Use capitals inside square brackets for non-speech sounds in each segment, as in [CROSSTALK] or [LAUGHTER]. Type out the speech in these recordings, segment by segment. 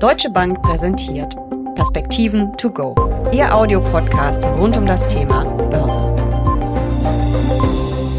Deutsche Bank präsentiert Perspektiven to go. Ihr Audiopodcast rund um das Thema Börse.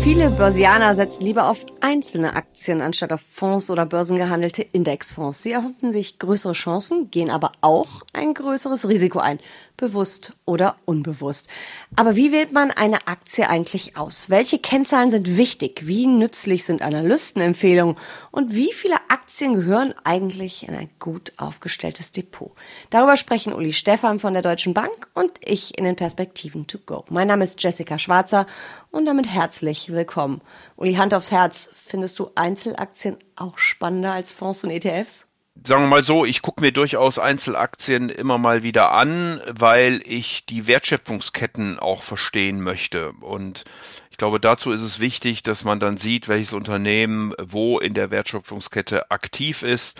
Viele Börsianer setzen lieber auf einzelne Aktien anstatt auf Fonds oder börsengehandelte Indexfonds. Sie erhoffen sich größere Chancen, gehen aber auch ein größeres Risiko ein bewusst oder unbewusst. Aber wie wählt man eine Aktie eigentlich aus? Welche Kennzahlen sind wichtig? Wie nützlich sind Analystenempfehlungen? Und wie viele Aktien gehören eigentlich in ein gut aufgestelltes Depot? Darüber sprechen Uli Stephan von der Deutschen Bank und ich in den Perspektiven to go. Mein Name ist Jessica Schwarzer und damit herzlich willkommen. Uli, Hand aufs Herz, findest du Einzelaktien auch spannender als Fonds und ETFs? Sagen wir mal so, ich gucke mir durchaus Einzelaktien immer mal wieder an, weil ich die Wertschöpfungsketten auch verstehen möchte. Und ich glaube, dazu ist es wichtig, dass man dann sieht, welches Unternehmen wo in der Wertschöpfungskette aktiv ist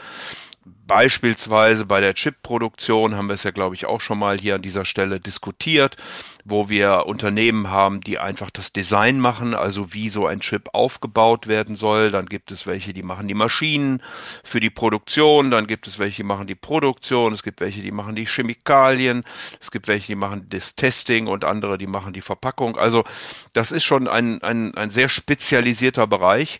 Beispielsweise bei der Chip-Produktion haben wir es ja, glaube ich, auch schon mal hier an dieser Stelle diskutiert, wo wir Unternehmen haben, die einfach das Design machen, also wie so ein Chip aufgebaut werden soll. Dann gibt es welche, die machen die Maschinen für die Produktion. Dann gibt es welche, die machen die Produktion. Es gibt welche, die machen die Chemikalien. Es gibt welche, die machen das Testing und andere, die machen die Verpackung. Also das ist schon ein, ein, ein sehr spezialisierter Bereich.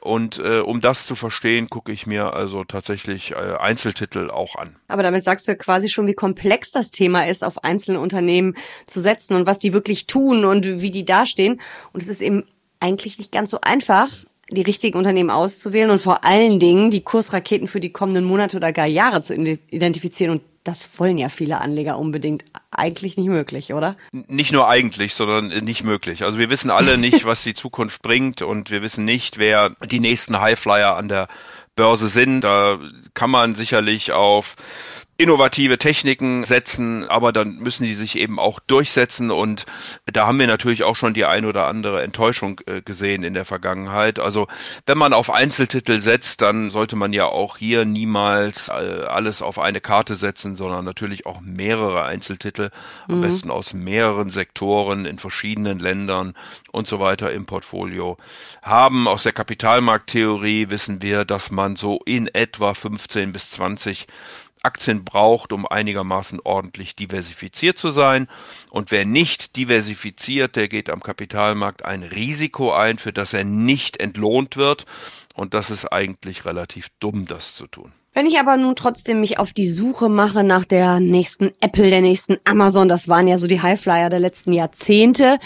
Und äh, um das zu verstehen, gucke ich mir also tatsächlich äh, Einzeltitel auch an. Aber damit sagst du ja quasi schon, wie komplex das Thema ist, auf einzelne Unternehmen zu setzen und was die wirklich tun und wie die dastehen. Und es ist eben eigentlich nicht ganz so einfach, die richtigen Unternehmen auszuwählen und vor allen Dingen die Kursraketen für die kommenden Monate oder gar Jahre zu identifizieren. Und das wollen ja viele Anleger unbedingt eigentlich nicht möglich, oder? Nicht nur eigentlich, sondern nicht möglich. Also wir wissen alle nicht, was die Zukunft bringt und wir wissen nicht, wer die nächsten Highflyer an der Börse sind. Da kann man sicherlich auf innovative Techniken setzen, aber dann müssen die sich eben auch durchsetzen und da haben wir natürlich auch schon die ein oder andere Enttäuschung äh, gesehen in der Vergangenheit. Also wenn man auf Einzeltitel setzt, dann sollte man ja auch hier niemals äh, alles auf eine Karte setzen, sondern natürlich auch mehrere Einzeltitel, mhm. am besten aus mehreren Sektoren in verschiedenen Ländern und so weiter im Portfolio haben. Aus der Kapitalmarkttheorie wissen wir, dass man so in etwa 15 bis 20 Aktien braucht, um einigermaßen ordentlich diversifiziert zu sein. Und wer nicht diversifiziert, der geht am Kapitalmarkt ein Risiko ein, für das er nicht entlohnt wird. Und das ist eigentlich relativ dumm, das zu tun. Wenn ich aber nun trotzdem mich auf die Suche mache nach der nächsten Apple, der nächsten Amazon, das waren ja so die Highflyer der letzten Jahrzehnte,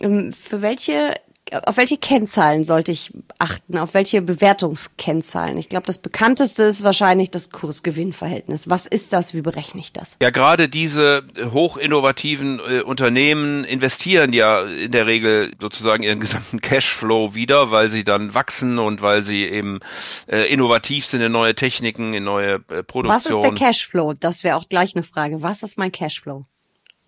ähm, für welche auf welche Kennzahlen sollte ich achten? Auf welche Bewertungskennzahlen? Ich glaube, das bekannteste ist wahrscheinlich das Kurs-Gewinn-Verhältnis. Was ist das? Wie berechne ich das? Ja, gerade diese hochinnovativen äh, Unternehmen investieren ja in der Regel sozusagen ihren [LAUGHS] gesamten Cashflow wieder, weil sie dann wachsen und weil sie eben äh, innovativ sind in neue Techniken, in neue äh, Produktion. Was ist der Cashflow? Das wäre auch gleich eine Frage. Was ist mein Cashflow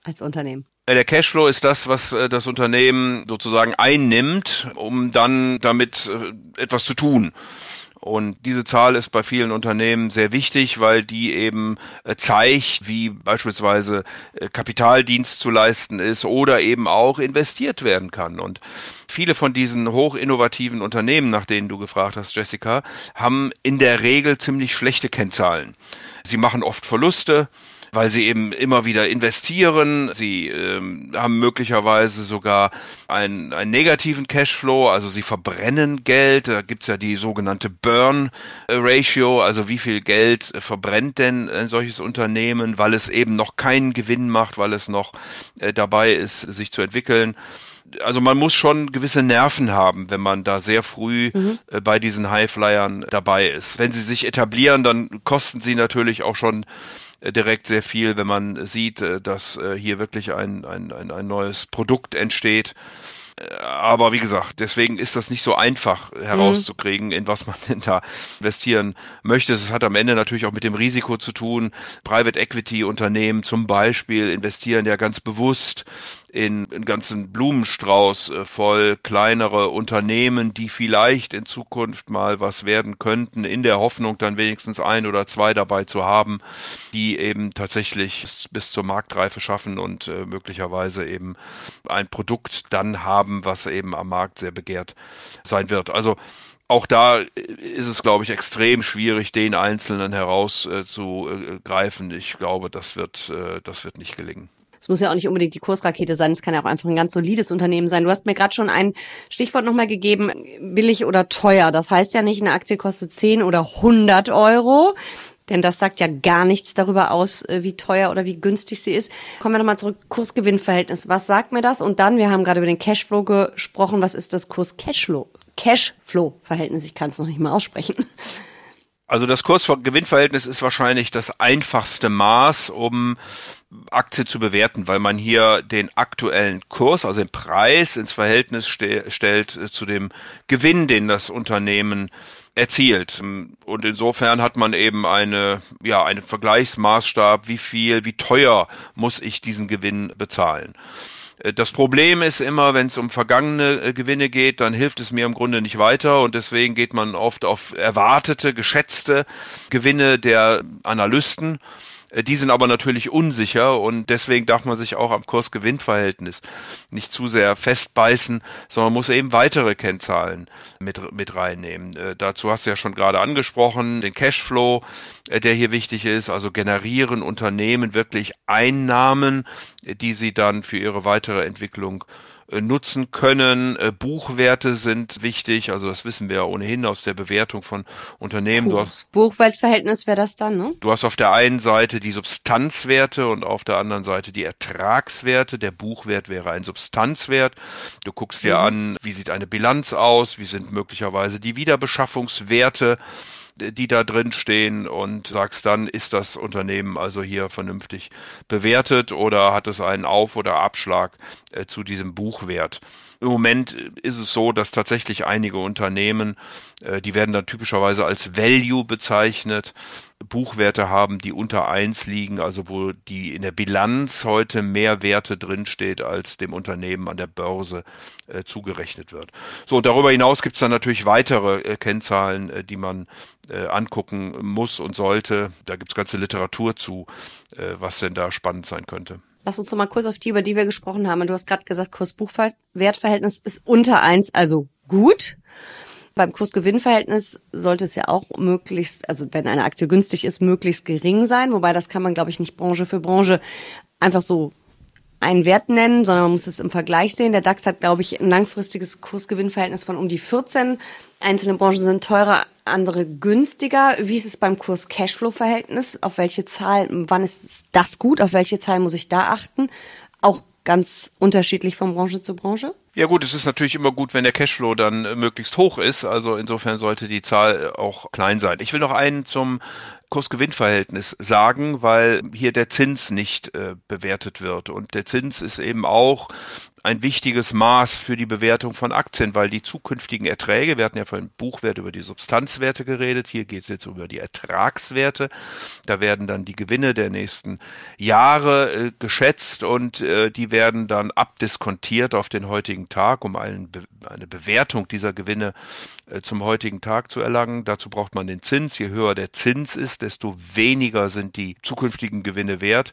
als Unternehmen? Der Cashflow ist das, was äh, das Unternehmen sozusagen einnimmt, um dann damit äh, etwas zu tun. Und diese Zahl ist bei vielen Unternehmen sehr wichtig, weil die eben äh, zeigt, wie beispielsweise Kapitaldienst zu leisten ist oder eben auch investiert werden kann. Und viele von diesen hochinnovativen Unternehmen, nach denen du gefragt hast, Jessica, haben in der Regel ziemlich schlechte Kennzahlen. Sie machen oft Verluste weil sie eben immer wieder investieren. Sie ähm, haben möglicherweise sogar einen, einen negativen Cashflow, also sie verbrennen Geld. Da gibt's ja die sogenannte Burn Ratio, also wie viel Geld verbrennt denn ein solches Unternehmen, weil es eben noch keinen Gewinn macht, weil es noch äh, dabei ist, sich zu entwickeln also man muss schon gewisse Nerven haben, wenn man da sehr früh mhm. äh, bei diesen Highflyern dabei ist. Wenn sie sich etablieren, dann kosten sie natürlich auch schon äh, direkt sehr viel, wenn man sieht, äh, dass äh, hier wirklich ein, ein, ein, ein neues Produkt entsteht. Aber wie gesagt, deswegen ist das nicht so einfach herauszukriegen, in was man [LAUGHS] denn da investieren möchte. Es hat am Ende natürlich auch mit dem Risiko zu tun. Private Equity Unternehmen zum Beispiel investieren ja ganz bewusst in einen ganzen Blumenstrauß äh, voll kleinere Unternehmen, die vielleicht in Zukunft mal was werden könnten, in der Hoffnung dann wenigstens ein oder zwei dabei zu haben, die eben tatsächlich bis zur Marktreife schaffen und äh, möglicherweise eben ein Produkt dann haben, was eben am Markt sehr begehrt sein wird. Also auch da ist es, glaube ich, extrem schwierig, den Einzelnen herauszugreifen. ich glaube, das wird, äh, das wird nicht gelingen. Es muss ja auch nicht unbedingt die Kursrakete sein, es kann ja auch einfach ein ganz solides Unternehmen sein. Du hast mir gerade schon ein Stichwort nochmal gegeben, billig oder teuer. Das heißt ja nicht, eine Aktie kostet 10 oder 100 Euro. Denn das sagt ja gar nichts darüber aus, äh, wie teuer oder wie günstig sie ist. Kommen wir nochmal zurück. Kurs-Gewinn-Verhältnis. Was sagt mir das? Und dann, wir haben gerade über den Cashflow gesprochen. Was ist das Kurs-Cashflow? Cashflow-Verhältnis. Ich kann es noch nicht mal aussprechen. Also das Kurs-Gewinn-Verhältnis ist wahrscheinlich das einfachste Maß, um Aktie zu bewerten, weil man hier den aktuellen Kurs, also den Preis ins Verhältnis ste stellt zu dem Gewinn, den das Unternehmen erzielt. Und insofern hat man eben eine, ja, einen Vergleichsmaßstab, wie viel, wie teuer muss ich diesen Gewinn bezahlen. Äh, das Problem ist immer, wenn es um vergangene äh, Gewinne geht, dann hilft es mir im Grunde nicht weiter. Und deswegen geht man oft auf erwartete, geschätzte Gewinne der Analysten die sind aber natürlich unsicher und deswegen darf man sich auch am Kurs-Gewinn-Verhältnis nicht zu sehr festbeißen, sondern muss eben weitere Kennzahlen mit, mit reinnehmen. Äh, dazu hast du ja schon gerade angesprochen, den Cashflow, äh, der hier wichtig ist, also generieren Unternehmen wirklich Einnahmen, die sie dann für ihre weitere Entwicklung äh, nutzen können. Äh, Buchwerte sind wichtig, also das wissen wir ja ohnehin aus der Bewertung von Unternehmen. Du hast, Buchwertverhältnis wäre das dann, ne? Du hast auf der einen Seite die Substanzwerte und auf der anderen Seite die Ertragswerte. Der Buchwert wäre ein Substanzwert. Du guckst dir mhm. an, wie sieht eine Bilanz aus, wie sind möglicherweise die Wiederbeschaffungswerte die da drin stehen und sagst dann, ist das Unternehmen also hier vernünftig bewertet oder hat es einen Auf- oder Abschlag äh, zu diesem Buchwert? Im Moment ist es so, dass tatsächlich einige Unternehmen, äh, die werden dann typischerweise als Value bezeichnet, Buchwerte haben, die unter eins liegen, also wo die in der Bilanz heute mehr Werte drinsteht, als dem Unternehmen an der Börse äh, zugerechnet wird. So, darüber hinaus gibt es dann natürlich weitere äh, Kennzahlen, äh, die man äh, angucken muss und sollte. Da gibt es ganze Literatur zu, äh, was denn da spannend sein könnte. Lass uns noch mal kurz auf die, über die wir gesprochen haben. Du hast gerade gesagt, Kurs-Buch-Wertverhältnis ist unter eins, also gut. Beim Kurs-Gewinn-Verhältnis sollte es ja auch möglichst, also wenn eine Aktie günstig ist, möglichst gering sein. Wobei das kann man, glaube ich, nicht Branche für Branche einfach so einen Wert nennen, sondern man muss es im Vergleich sehen. Der DAX hat, glaube ich, ein langfristiges Kursgewinnverhältnis von um die 14. Einzelne Branchen sind teurer, andere günstiger. Wie ist es beim Kurs-Cashflow-Verhältnis? Auf welche Zahl, wann ist das gut? Auf welche Zahl muss ich da achten? Auch ganz unterschiedlich von Branche zu Branche? Ja gut, es ist natürlich immer gut, wenn der Cashflow dann äh, möglichst hoch ist. Also insofern sollte die Zahl auch klein sein. Ich will noch einen zum Kursgewinnverhältnis sagen, weil hier der Zins nicht äh, bewertet wird. Und der Zins ist eben auch ein wichtiges Maß für die Bewertung von Aktien, weil die zukünftigen Erträge, wir hatten ja von Buchwert über die Substanzwerte geredet, hier geht es jetzt über die Ertragswerte. Da werden dann die Gewinne der nächsten Jahre äh, geschätzt und äh, die werden dann abdiskontiert auf den heutigen Tag, um einen, eine Bewertung dieser Gewinne äh, zum heutigen Tag zu erlangen. Dazu braucht man den Zins. Je höher der Zins ist, desto weniger sind die zukünftigen Gewinne wert.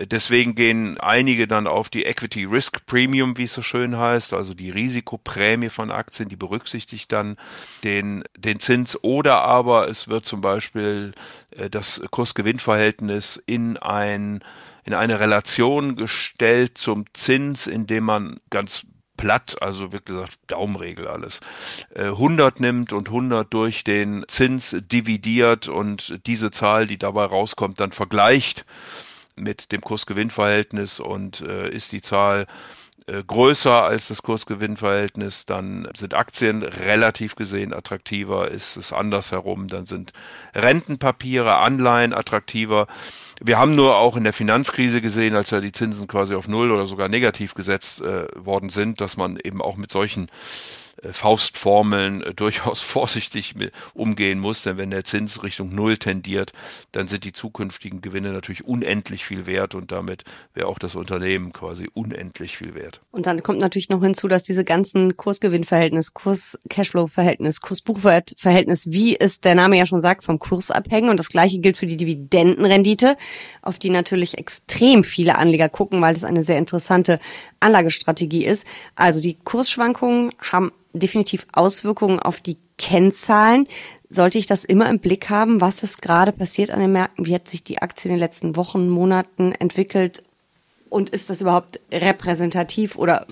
Deswegen gehen einige dann auf die Equity Risk Premium, wie es so schön heißt, also die Risikoprämie von Aktien, die berücksichtigt dann den, den Zins oder aber es wird zum Beispiel äh, das Kursgewinnverhältnis in ein in eine Relation gestellt zum Zins, indem man ganz platt, also wie gesagt Daumenregel alles, 100 äh, nimmt und 100 durch den Zins dividiert und diese Zahl, die dabei rauskommt, dann vergleicht mit dem Kursgewinnverhältnis und äh, ist die Zahl äh, größer als das Kursgewinnverhältnis, dann sind Aktien relativ gesehen attraktiver, ist es andersherum, dann sind Rentenpapiere, Anleihen attraktiver. Wir haben nur auch in der Finanzkrise gesehen, als ja die Zinsen quasi auf Null oder sogar negativ gesetzt äh, worden sind, dass man eben auch mit solchen Faustformeln äh, durchaus [LAUGHS] vorsichtig umgehen muss, denn wenn der Zins Richtung Null tendiert, dann sind die zukünftigen Gewinne natürlich unendlich viel wert und damit wäre auch das Unternehmen quasi unendlich viel wert. Und dann kommt natürlich noch hinzu, dass diese ganzen Kursgewinnverhältnis, Kurs-Cashflow-Verhältnis, Kursbuchwert-Verhältnis, wie es der Name ja schon sagt, vom Kurs abhängen und das gleiche gilt für die Dividendenrendite, auf die natürlich extrem viele Anleger gucken, weil das eine sehr interessante Anlagestrategie ist. Also die Kursschwankungen haben definitiv Auswirkungen auf die Kennzahlen. Sollte ich das immer im Blick haben, was ist gerade passiert an den Märkten? Wie hat sich die Aktie in den letzten Wochen, Monaten entwickelt? Und ist das überhaupt repräsentativ oder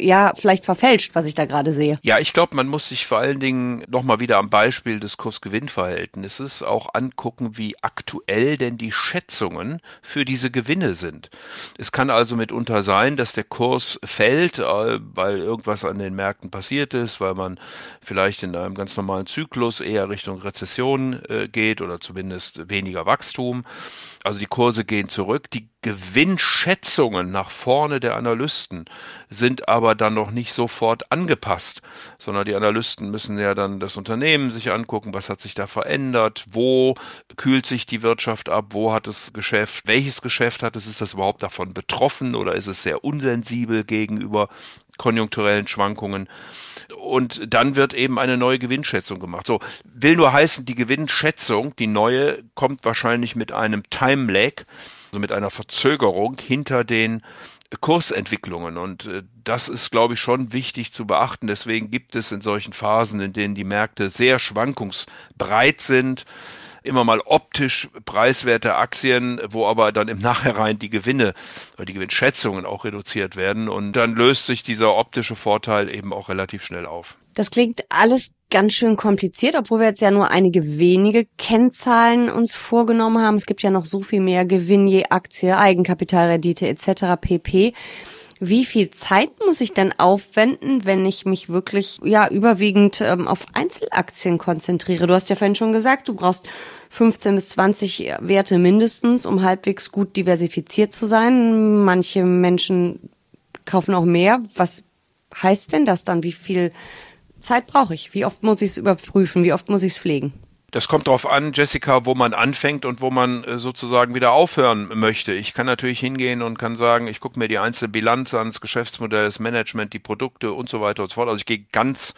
ja vielleicht verfälscht, was ich da gerade sehe. Ja, ich glaube, man muss sich vor allen Dingen nochmal wieder am Beispiel des Kurs-Gewinn-Verhältnisses auch angucken, wie aktuell denn die Schätzungen für diese Gewinne sind. Es kann also mitunter sein, dass der Kurs fällt, äh, weil irgendwas an den Märkten passiert ist, weil man vielleicht in einem ganz normalen Zyklus eher Richtung Rezession äh, geht oder zumindest weniger Wachstum. Also die Kurse gehen zurück. Die Gewinnschätzungen nach vorne der Analysten sind aber dann noch nicht sofort angepasst, sondern die Analysten müssen ja dann das Unternehmen sich angucken, was hat sich da verändert, wo kühlt sich die Wirtschaft ab, wo hat es Geschäft, welches Geschäft hat es, ist das überhaupt davon betroffen oder ist es sehr unsensibel gegenüber konjunkturellen Schwankungen. Und dann wird eben eine neue Gewinnschätzung gemacht. So, will nur heißen, die Gewinnschätzung, die neue, kommt wahrscheinlich mit einem Time Lag, also mit einer Verzögerung hinter den Kursentwicklungen. Und äh, das ist, glaube ich, schon wichtig zu beachten. Deswegen gibt es in solchen Phasen, in denen die Märkte sehr schwankungsbreit sind, immer mal optisch preiswerte Aktien, wo aber dann im Nachhinein die Gewinne oder die Gewinnschätzungen auch reduziert werden und dann löst sich dieser optische Vorteil eben auch relativ schnell auf. Das klingt alles ganz schön kompliziert, obwohl wir jetzt ja nur einige wenige Kennzahlen uns vorgenommen haben. Es gibt ja noch so viel mehr Gewinn je Aktie, Eigenkapitalrendite etc. pp. Wie viel Zeit muss ich denn aufwenden, wenn ich mich wirklich ja überwiegend ähm, auf Einzelaktien konzentriere? Du hast ja vorhin schon gesagt, du brauchst 15 bis 20 Werte mindestens, um halbwegs gut diversifiziert zu sein. Manche Menschen kaufen auch mehr. Was heißt denn das dann? Wie viel Zeit brauche ich? Wie oft muss ich es überprüfen? Wie oft muss ich es pflegen? Das kommt darauf an, Jessica, wo man anfängt und wo man äh, sozusagen wieder aufhören möchte. Ich kann natürlich hingehen und kann sagen, ich gucke mir die einzelne Bilanz an, das Geschäftsmodell, das Management, die Produkte und so weiter und so fort. Also ich gehe ganz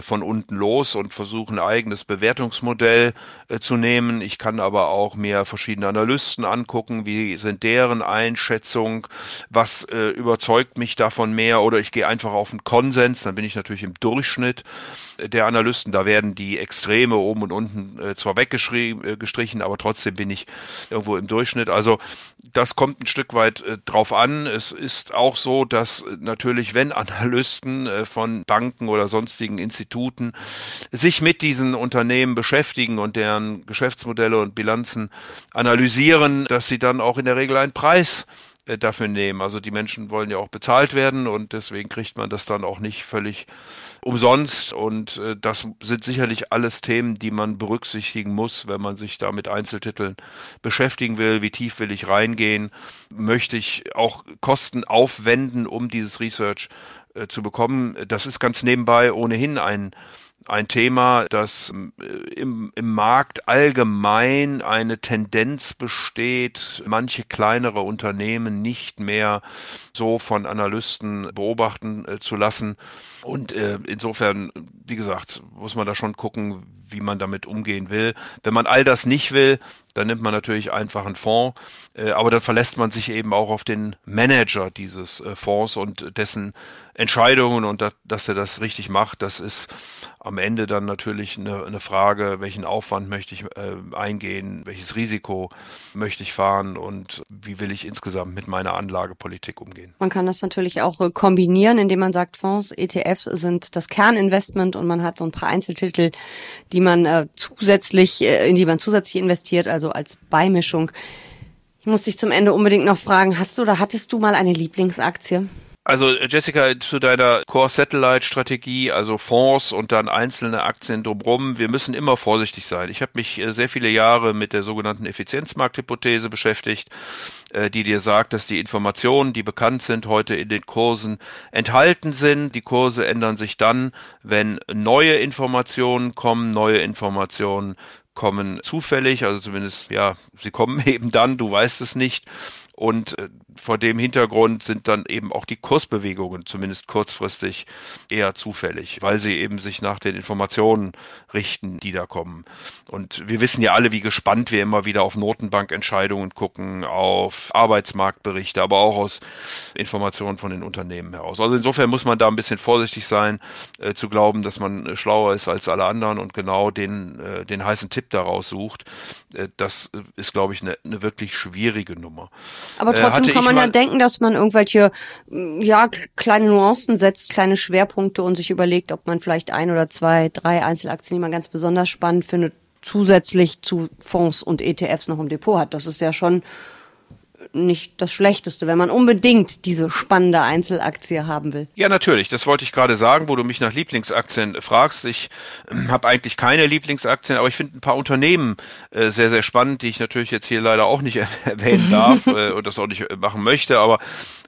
von unten los und versuche ein eigenes Bewertungsmodell äh, zu nehmen. Ich kann aber auch mir verschiedene Analysten angucken, wie sind deren Einschätzung, was äh, überzeugt mich davon mehr oder ich gehe einfach auf einen Konsens, dann bin ich natürlich im Durchschnitt äh, der Analysten. Da werden die Extreme oben und unten äh, zwar weggestrichen, aber trotzdem bin ich irgendwo im Durchschnitt. Also das kommt ein Stück weit äh, drauf an. Es ist auch so, dass natürlich, wenn Analysten äh, von Banken oder sonstigen Instituten sich mit diesen Unternehmen beschäftigen und deren Geschäftsmodelle und Bilanzen analysieren, dass sie dann auch in der Regel einen Preis äh, dafür nehmen. Also die Menschen wollen ja auch bezahlt werden und deswegen kriegt man das dann auch nicht völlig umsonst. Und äh, das sind sicherlich alles Themen, die man berücksichtigen muss, wenn man sich da mit Einzeltiteln beschäftigen will. Wie tief will ich reingehen? Möchte ich auch Kosten aufwenden, um dieses Research äh, zu bekommen? Das ist ganz nebenbei ohnehin ein ein Thema, dass äh, im, im Markt allgemein eine Tendenz besteht, manche kleinere Unternehmen nicht mehr so von Analysten beobachten äh, zu lassen. Und äh, insofern, wie gesagt, muss man da schon gucken, wie man damit umgehen will. Wenn man all das nicht will, dann nimmt man natürlich einfach einen Fonds, äh, aber dann verlässt man sich eben auch auf den Manager dieses äh, Fonds und dessen Entscheidungen und da, dass er das richtig macht, das ist am Ende dann natürlich eine, Frage, welchen Aufwand möchte ich äh, eingehen, welches Risiko möchte ich fahren und wie will ich insgesamt mit meiner Anlagepolitik umgehen. Man kann das natürlich auch kombinieren, indem man sagt, Fonds, ETFs sind das Kerninvestment und man hat so ein paar Einzeltitel, die man äh, zusätzlich, äh, in die man zusätzlich investiert, also als Beimischung. Ich muss dich zum Ende unbedingt noch fragen, hast du oder hattest du mal eine Lieblingsaktie? Also Jessica, zu deiner Core-Satellite-Strategie, also Fonds und dann einzelne Aktien drumherum, wir müssen immer vorsichtig sein. Ich habe mich äh, sehr viele Jahre mit der sogenannten Effizienzmarkthypothese beschäftigt, äh, die dir sagt, dass die Informationen, die bekannt sind, heute in den Kursen enthalten sind. Die Kurse ändern sich dann, wenn neue Informationen kommen, neue Informationen kommen zufällig, also zumindest, ja, sie kommen [LAUGHS] eben dann, du weißt es nicht. Und äh, vor dem Hintergrund sind dann eben auch die Kursbewegungen zumindest kurzfristig eher zufällig, weil sie eben sich nach den Informationen richten, die da kommen. Und wir wissen ja alle, wie gespannt wir immer wieder auf Notenbankentscheidungen gucken, auf Arbeitsmarktberichte, aber auch aus Informationen von den Unternehmen heraus. Also insofern muss man da ein bisschen vorsichtig sein, äh, zu glauben, dass man äh, schlauer ist als alle anderen und genau den, äh, den heißen Tipp daraus sucht. Äh, das ist, glaube ich, eine, eine wirklich schwierige Nummer. Aber äh, trotzdem kann man ja denken, dass man irgendwelche ja kleine Nuancen setzt, kleine Schwerpunkte und sich überlegt, ob man vielleicht ein oder zwei, drei Einzelaktien, die man ganz besonders spannend findet, zusätzlich zu Fonds und ETFs noch im Depot hat. Das ist ja schon nicht das Schlechteste, wenn man unbedingt diese spannende Einzelaktie haben will. Ja, natürlich. Das wollte ich gerade sagen, wo du mich nach Lieblingsaktien fragst. Ich äh, habe eigentlich keine Lieblingsaktien, aber ich finde ein paar Unternehmen äh, sehr, sehr spannend, die ich natürlich jetzt hier leider auch nicht [LAUGHS] erwähnen darf [LAUGHS] äh, und das auch nicht machen möchte. Aber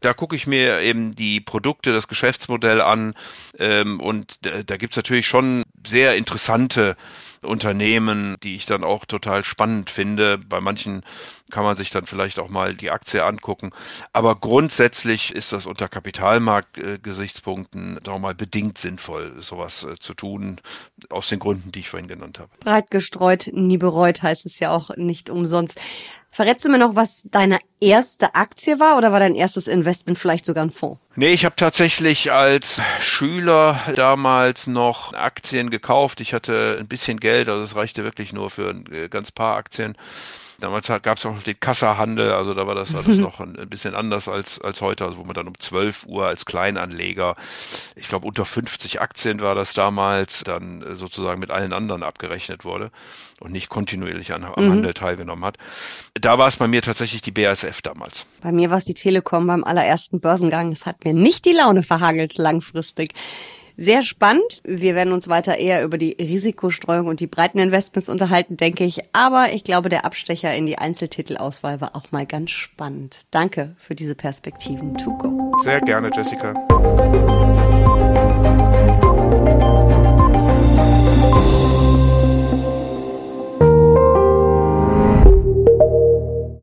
da gucke ich mir eben die Produkte, das Geschäftsmodell an ähm, und da, da gibt's natürlich schon sehr interessante Unternehmen, die ich dann auch total spannend finde. Bei manchen kann man sich dann vielleicht auch mal die Aktie angucken. Aber grundsätzlich ist das unter Kapitalmarktgesichtspunkten, wir mal, bedingt sinnvoll, sowas äh, zu tun, aus den Gründen, die ich vorhin genannt habe. Breit gestreut, nie bereut heißt es ja auch nicht umsonst. Verrätst du mir noch, was deine erste Aktie war oder war dein erstes Investment vielleicht sogar ein Fonds? Nee, ich habe tatsächlich als Schüler damals noch Aktien gekauft. Ich hatte ein bisschen Geld, also es reichte wirklich nur für ein äh, ganz paar Aktien. Damals gab es auch noch den Kassahandel, also da war das alles [LAUGHS] noch ein, bisschen anders als, als heute, also wo man dann um 12 Uhr als Kleinanleger, ich glaube unter 50 Aktien war das damals, dann äh, sozusagen mit allen anderen abgerechnet wurde und nicht kontinuierlich an, am mhm. Handel teilgenommen hat. Da war es bei mir tatsächlich die BASF damals. Bei mir war es die Telekom beim allerersten Börsengang. Es hat mir nicht die Laune verhagelt langfristig. Sehr spannend. Wir werden uns weiter eher über die Risikostreuung und die breiten Investments unterhalten, denke ich. Aber ich glaube, der Abstecher in die Einzeltitelauswahl war auch mal ganz spannend. Danke für diese Perspektiven. To go. Sehr gerne, Jessica.